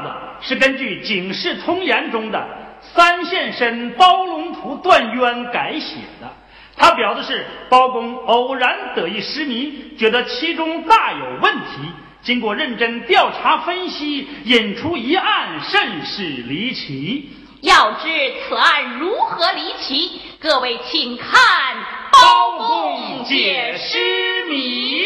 段子是根据《警世通言》中的三现身包龙图断冤改写的。他表的是包公偶然得一失迷，觉得其中大有问题，经过认真调查分析，引出一案甚是离奇。要知此案如何离奇，各位请看《包公解失谜》。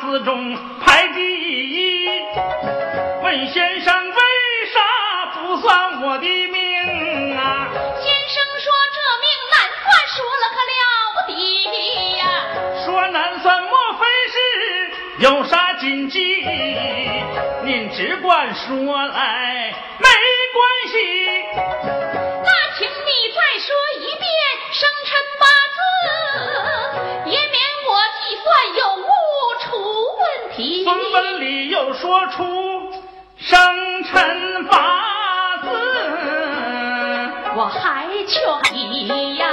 词中排第一，问先生为啥不算我的命啊？先生说这命难算，说了可了不得呀。说难算，莫非是有啥禁忌？您只管说来，文里又说出生辰八字，我还劝你呀，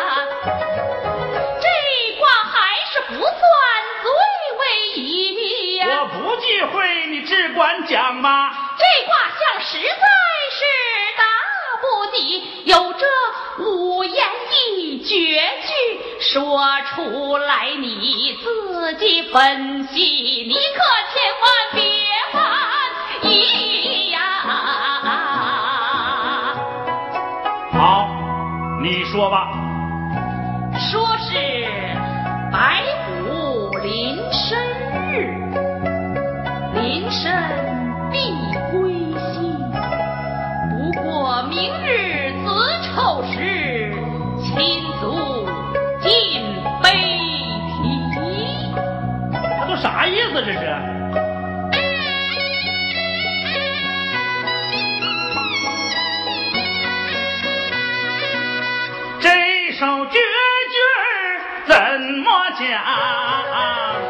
这卦还是不算最为宜呀。我不忌讳，你只管讲吧。说出来你自己分析，你可千万别犯疑呀！好，你说吧。首绝句怎么讲？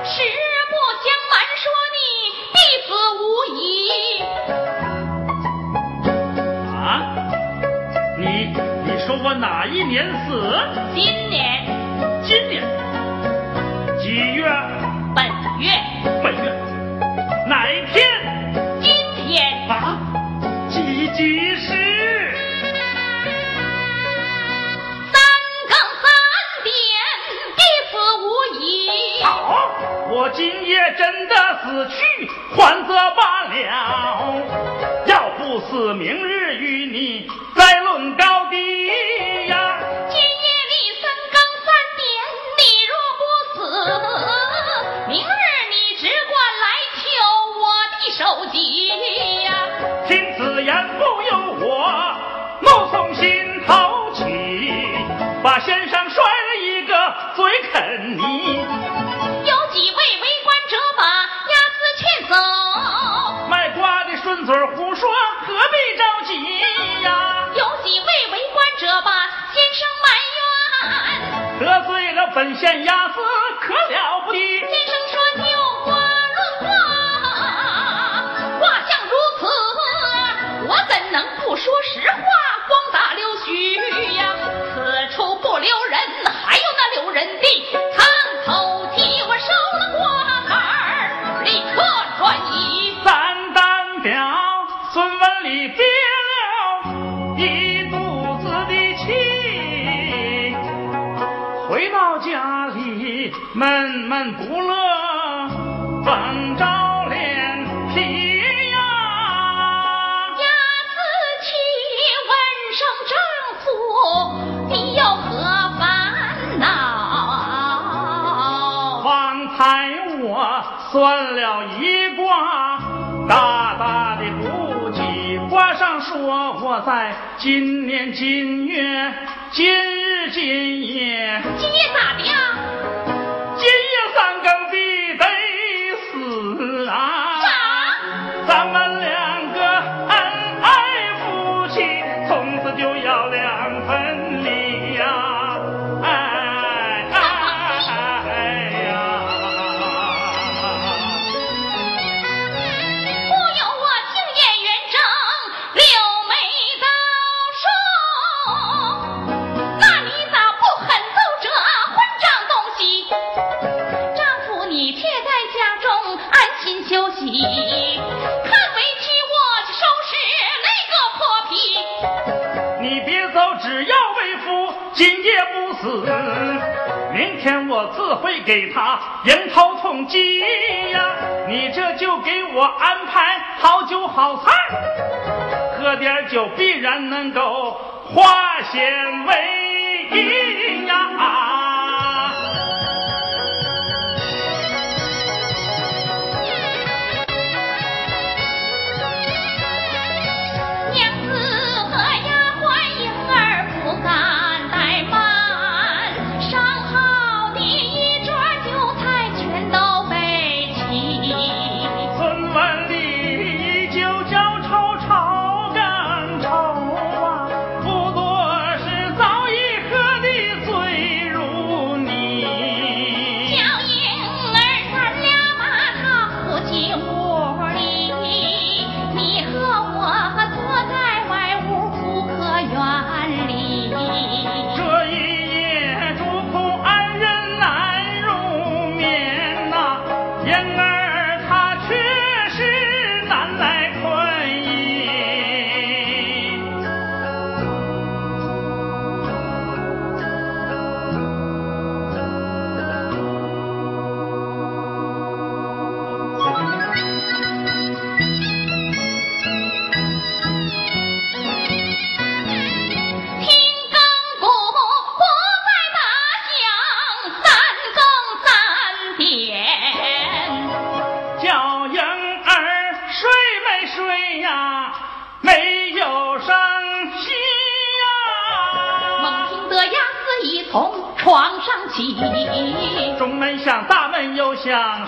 实不相瞒，说你必死无疑。啊？你你说我哪一年死？今本县衙司闷闷不乐，怎着脸皮呀？呀，子起问声丈夫，你有何烦恼？方才我算了一卦，大大的不计，卦上说我在今年今月今日今夜。今夜咋的呀？两我自会给他迎头痛击呀！你这就给我安排好酒好菜，喝点酒必然能够化险为夷呀！啊中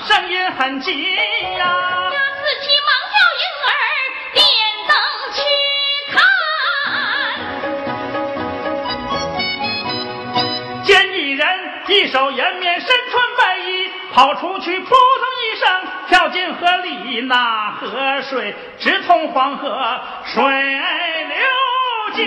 声音很急呀。丫自急忙叫婴儿点灯去看。见一人一手掩面，身穿白衣，跑出去，扑通一声跳进河里，那河水直通黄河水流急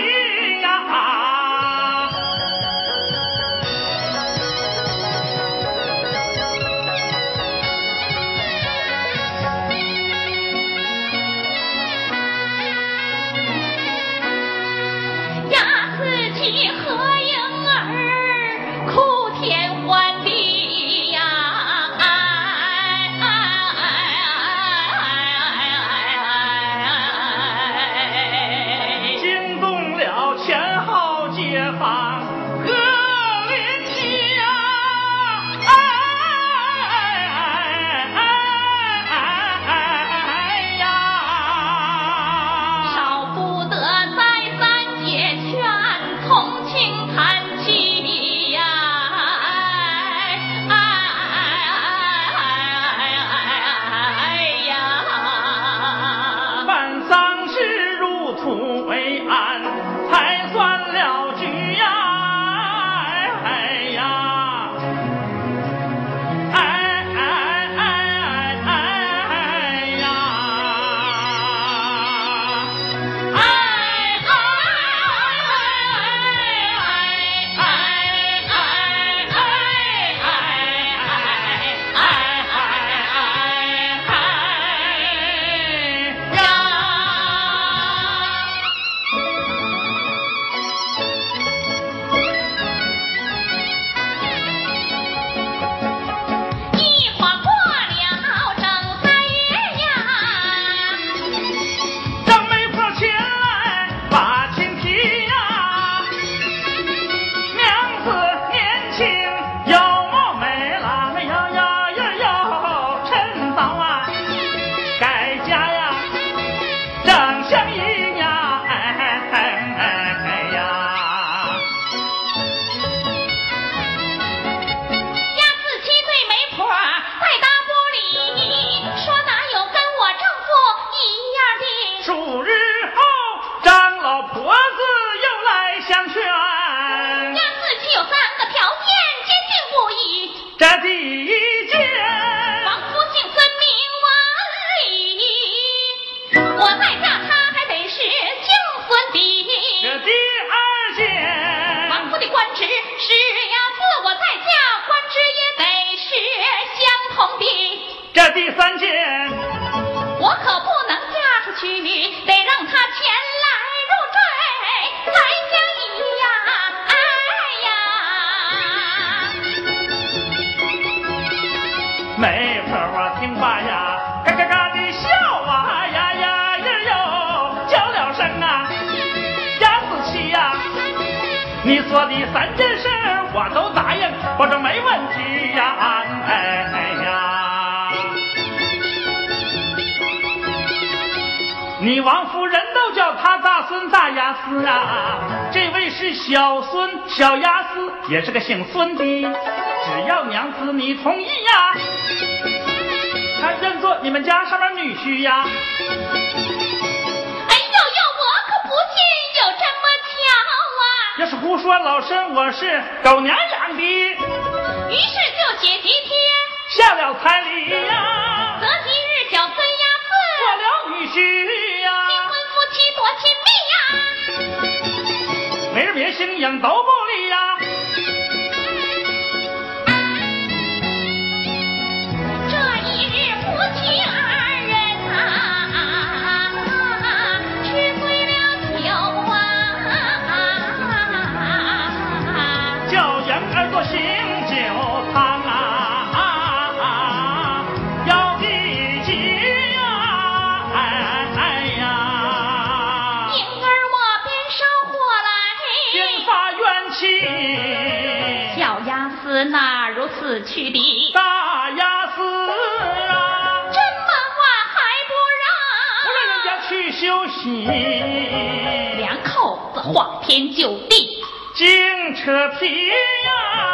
三件，我可不能嫁出去，得让他前来入赘才相宜呀！哎呀，媒婆我听罢呀，嘎嘎嘎的笑啊呀呀呀哟，叫了声啊，伢子气呀，你说的三件事我都答应，我说没问题呀。你王夫人都叫他大孙大雅思啊，这位是小孙小雅思，也是个姓孙的，只要娘子你同意呀，他认作你们家上面女婿呀。哎呦呦，我可不信有这么巧啊要是胡说，老身我是狗娘养的。于是就写几天，下了彩礼呀。择亲密呀。没去的？大丫子啊，这么晚还不让？不让人家去休息。两口子花天酒地，净扯皮呀。可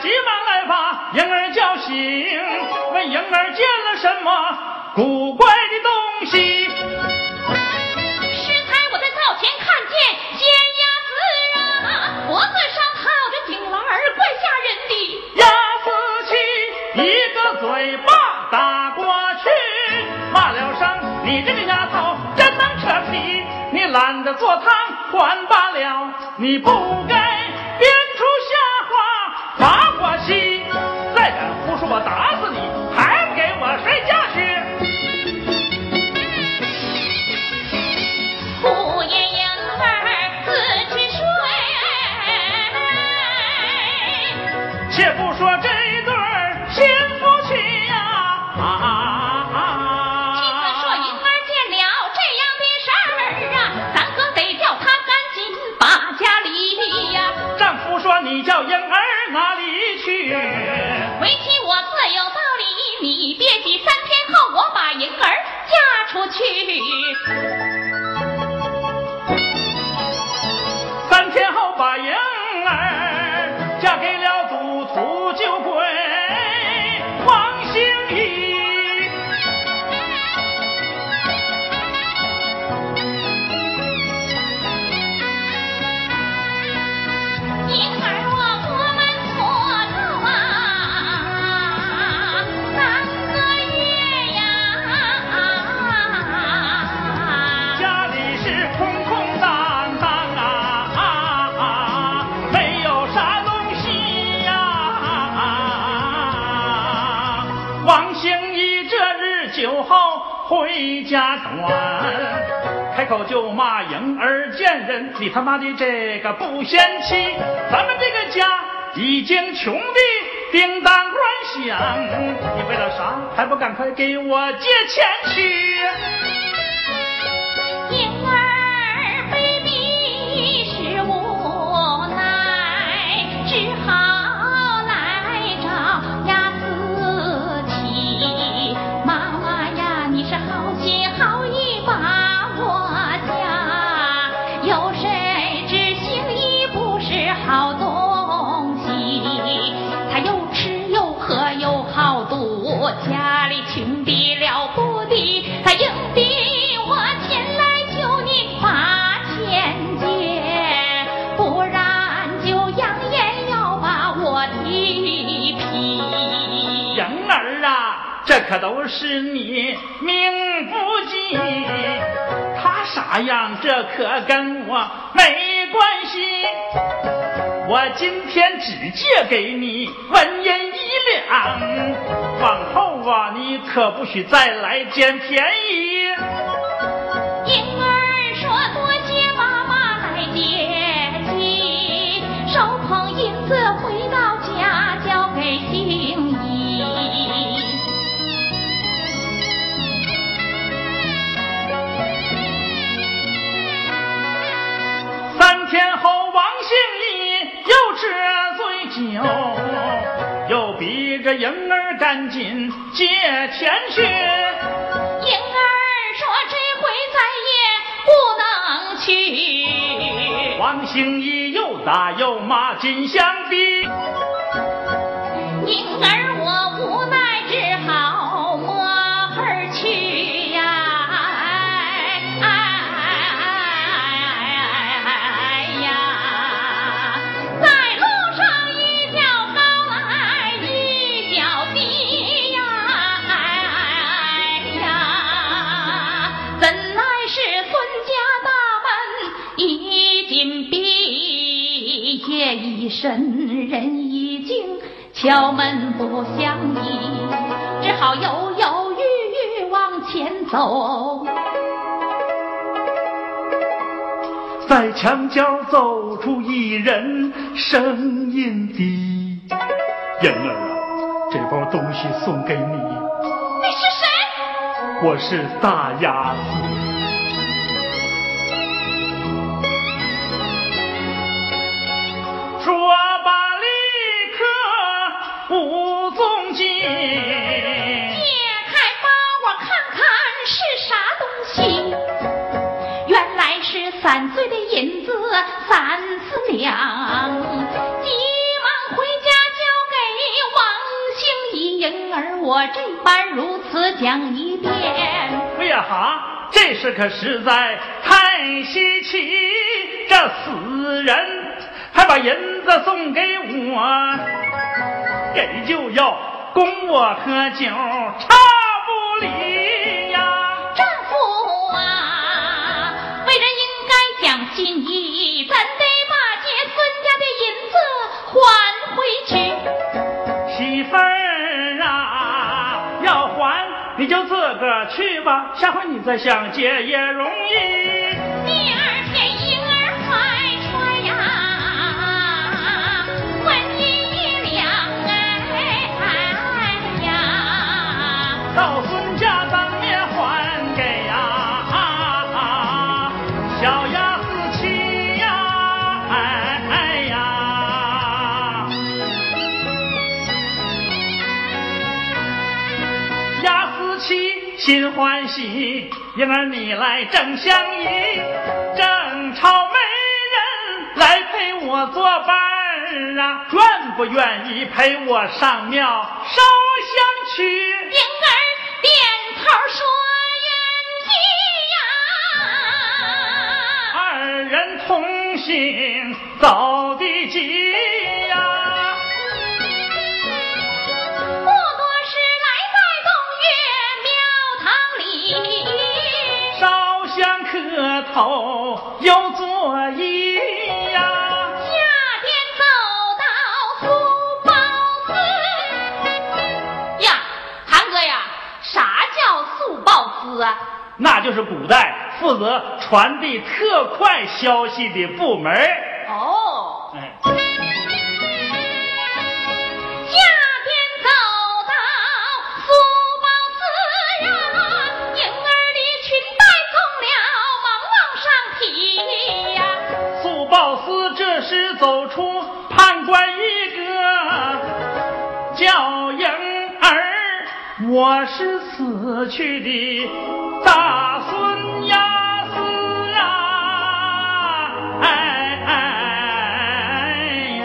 急忙来把婴儿叫醒，问婴儿见了什么古怪的东西。师太，我在灶前看见煎鸭子啊，脖子上套着井栏儿，怪吓人的。鸭四七一个嘴巴打过去，骂了声：“你这个丫头真能扯皮！你懒得做汤还罢了，你不该编出瞎话骂我妻。再敢胡说，我打死月底，三天后我把银儿嫁出去。口就骂婴儿贱人，你他妈的这个不贤妻！咱们这个家已经穷的叮当乱响，你为了啥还不赶快给我借钱去？是你命不济。他啥样，这可跟我没关系。我今天只借给你纹银一两，往后啊，你可不许再来捡便宜。逼着婴儿赶紧借钱去。婴儿说这回再也不能去。王兴义又打又骂，金香逼。婴儿在墙角走出一人，声音低：“燕儿啊，这包东西送给你，你是谁？我是大哑我这般如此讲一遍。哎呀哈，这事可实在太稀奇！这死人还把银子送给我，给就要供我喝酒，差不离呀！丈夫啊，为人应该讲心意，咱就自个儿去吧，下回你再想借也容易。心欢喜，婴儿你来正相宜，正朝媒人来陪我作伴儿啊，愿不愿意陪我上庙烧香去？婴儿点头说愿意呀。二人同行走的急磕头又作揖呀。下边走到苏包司呀，韩哥呀，啥叫速报司啊？那就是古代负责传递特快消息的部门走出判官一个，叫婴儿，我是死去的大孙押司啊，哎哎呀，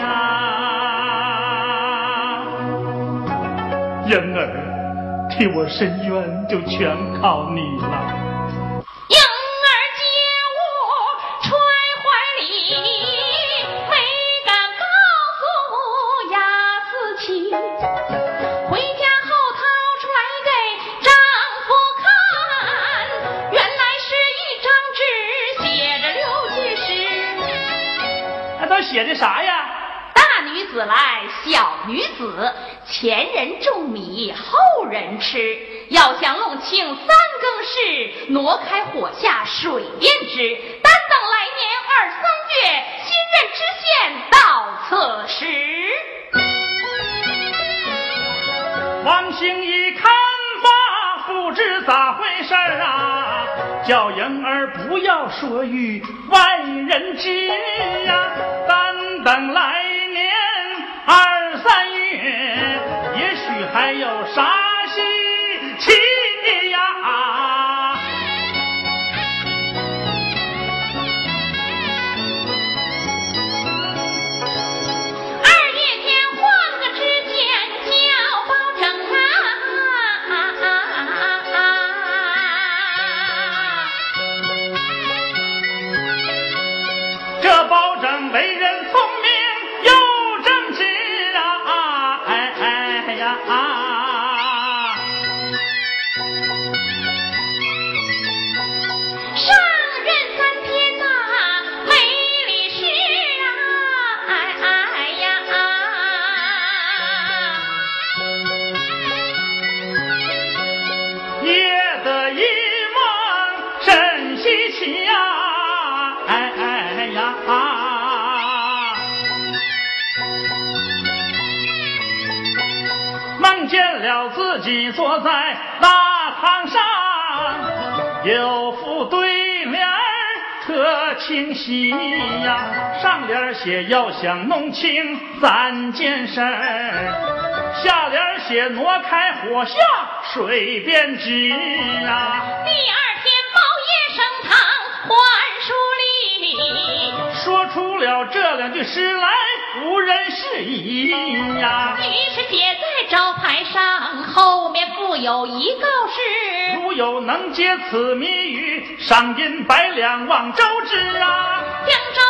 婴儿，替我伸冤就全靠你了。写的啥呀？大女子来，小女子，前人种米，后人吃。要想弄清三更事，挪开火下水便知。但等来年二三月，新任知县到此时。王兴一看法，不知咋回事啊！叫婴儿不要说与外人知呀，但等来年二三月，也许还有啥自己坐在大堂上，有副对联特清晰呀。上联写要想弄清三件事儿，下联写挪开火下水便知啊。第二天包夜升堂还书礼，说出了这两句诗来，无人是疑呀。于是写在招牌上。后面附有一告示，如有能解此谜语，赏银百两望周知啊。将招